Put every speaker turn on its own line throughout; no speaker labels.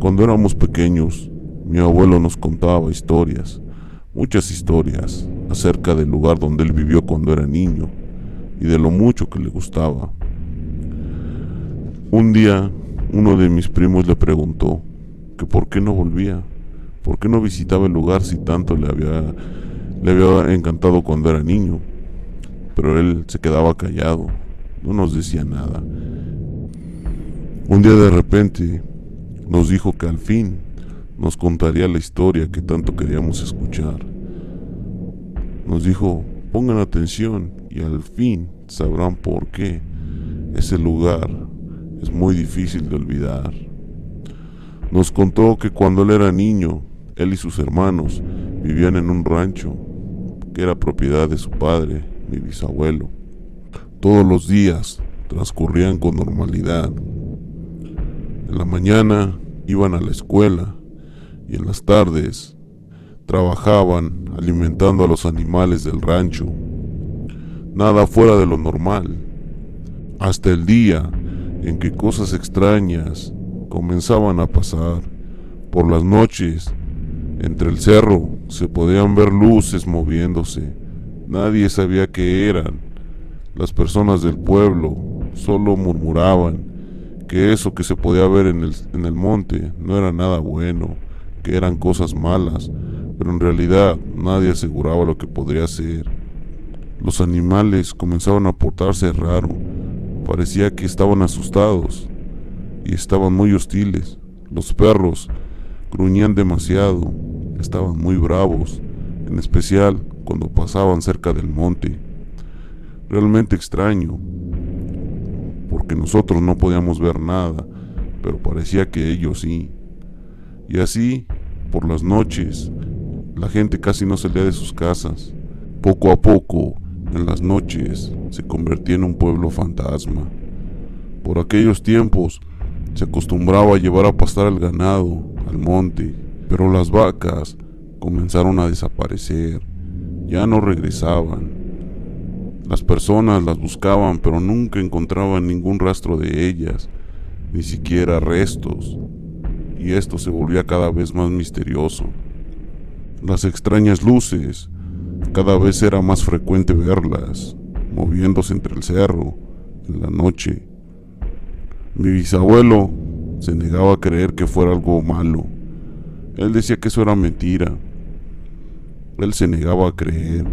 Cuando éramos pequeños, mi abuelo nos contaba historias, muchas historias, acerca del lugar donde él vivió cuando era niño y de lo mucho que le gustaba. Un día, uno de mis primos le preguntó que por qué no volvía, por qué no visitaba el lugar si tanto le había, le había encantado cuando era niño. Pero él se quedaba callado, no nos decía nada. Un día de repente nos dijo que al fin nos contaría la historia que tanto queríamos escuchar. Nos dijo, pongan atención y al fin sabrán por qué ese lugar es muy difícil de olvidar. Nos contó que cuando él era niño, él y sus hermanos vivían en un rancho que era propiedad de su padre, mi bisabuelo. Todos los días transcurrían con normalidad. En la mañana iban a la escuela y en las tardes trabajaban alimentando a los animales del rancho. Nada fuera de lo normal. Hasta el día en que cosas extrañas comenzaban a pasar. Por las noches, entre el cerro, se podían ver luces moviéndose. Nadie sabía qué eran. Las personas del pueblo solo murmuraban que eso que se podía ver en el, en el monte no era nada bueno, que eran cosas malas, pero en realidad nadie aseguraba lo que podría ser. Los animales comenzaban a portarse raro, parecía que estaban asustados y estaban muy hostiles. Los perros gruñían demasiado, estaban muy bravos, en especial cuando pasaban cerca del monte. Realmente extraño, porque nosotros no podíamos ver nada, pero parecía que ellos sí. Y así, por las noches, la gente casi no salía de sus casas. Poco a poco, en las noches, se convertía en un pueblo fantasma. Por aquellos tiempos, se acostumbraba a llevar a pastar el ganado al monte, pero las vacas comenzaron a desaparecer, ya no regresaban. Las personas las buscaban, pero nunca encontraban ningún rastro de ellas, ni siquiera restos, y esto se volvía cada vez más misterioso. Las extrañas luces, cada vez era más frecuente verlas, moviéndose entre el cerro, en la noche. Mi bisabuelo se negaba a creer que fuera algo malo. Él decía que eso era mentira. Él se negaba a creer,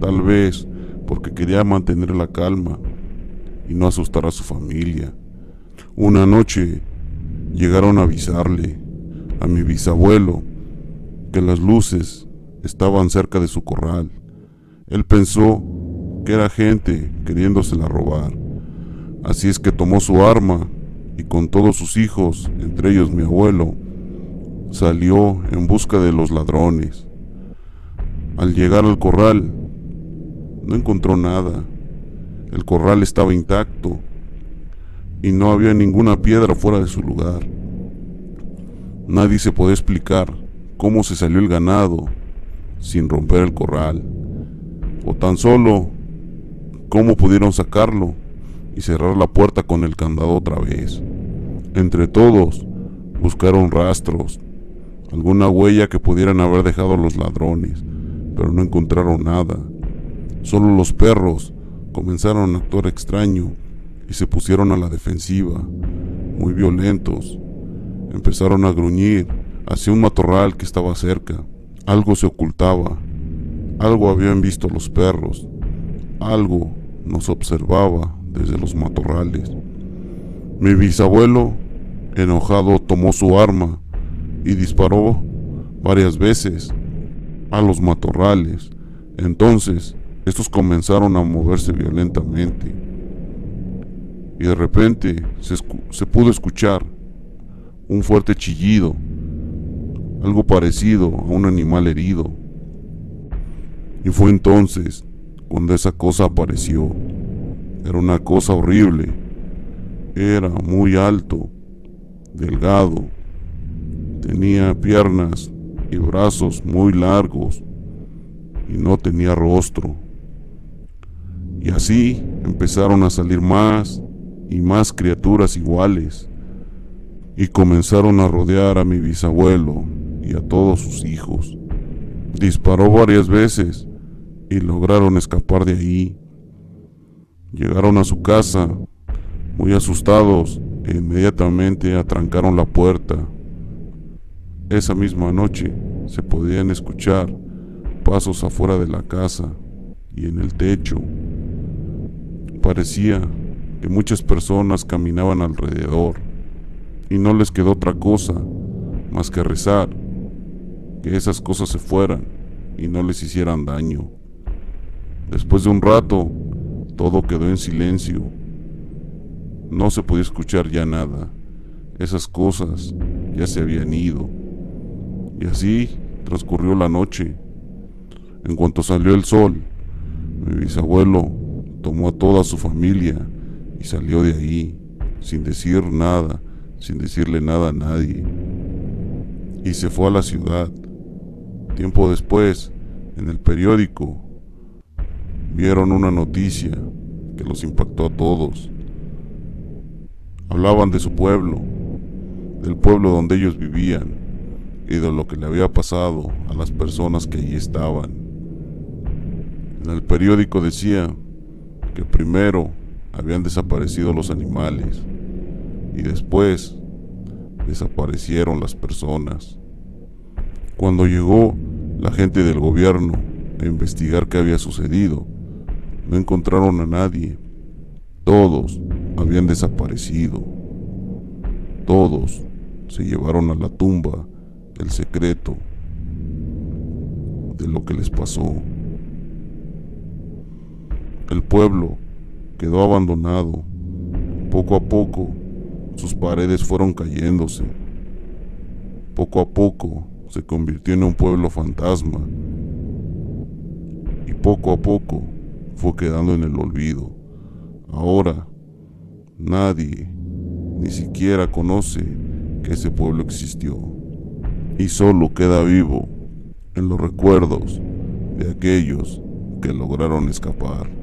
tal vez porque quería mantener la calma y no asustar a su familia. Una noche llegaron a avisarle a mi bisabuelo que las luces estaban cerca de su corral. Él pensó que era gente queriéndosela robar. Así es que tomó su arma y con todos sus hijos, entre ellos mi abuelo, salió en busca de los ladrones. Al llegar al corral, no encontró nada. El corral estaba intacto y no había ninguna piedra fuera de su lugar. Nadie se podía explicar cómo se salió el ganado sin romper el corral, o tan solo cómo pudieron sacarlo y cerrar la puerta con el candado otra vez. Entre todos buscaron rastros, alguna huella que pudieran haber dejado los ladrones, pero no encontraron nada. Solo los perros comenzaron a actuar extraño y se pusieron a la defensiva, muy violentos. Empezaron a gruñir hacia un matorral que estaba cerca. Algo se ocultaba, algo habían visto los perros, algo nos observaba desde los matorrales. Mi bisabuelo, enojado, tomó su arma y disparó varias veces a los matorrales. Entonces estos comenzaron a moverse violentamente. Y de repente se, pudo escuchar un fuerte chillido, algo parecido a un animal herido. Y fue entonces cuando esa cosa apareció. Era una cosa horrible. Era muy alto, delgado. Tenía piernas y brazos muy largos y no tenía rostro. Y así empezaron a salir más y más criaturas iguales. y comenzaron a rodear a mi bisabuelo y a todos sus hijos. Disparó varias veces y lograron escapar de ahí. Llegaron a su casa muy asustados e inmediatamente atrancaron la puerta. Esa misma noche se podían escuchar pasos afuera de la casa y en el techo. Parecía que muchas personas caminaban alrededor y no les quedó otra cosa más que rezar, que esas cosas se fueran y no les hicieran daño. Después de un rato, todo quedó en silencio. No se podía escuchar ya nada. Esas cosas ya se habían ido. Y así transcurrió la noche. En cuanto salió el sol, mi bisabuelo tomó a toda su familia y salió de ahí, sin decir nada, sin decirle nada a nadie. Y se fue a la ciudad. Tiempo después, en el periódico, vieron una noticia que los impactó a todos. Hablaban de su pueblo, del pueblo donde ellos vivían y de lo que le había pasado a las personas que allí estaban. En el periódico decía que primero habían desaparecido los animales y después desaparecieron las personas. Cuando llegó la gente del gobierno a investigar qué había sucedido, no encontraron a nadie. Todos habían desaparecido. Todos se llevaron a la tumba el secreto de lo que les pasó. El pueblo quedó abandonado. Poco a poco, sus paredes fueron cayéndose. Poco a poco, se convirtió en un pueblo fantasma. Y poco a poco, fue quedando en el olvido. Ahora, nadie ni siquiera conoce que ese pueblo existió. Y solo queda vivo en los recuerdos de aquellos que lograron escapar.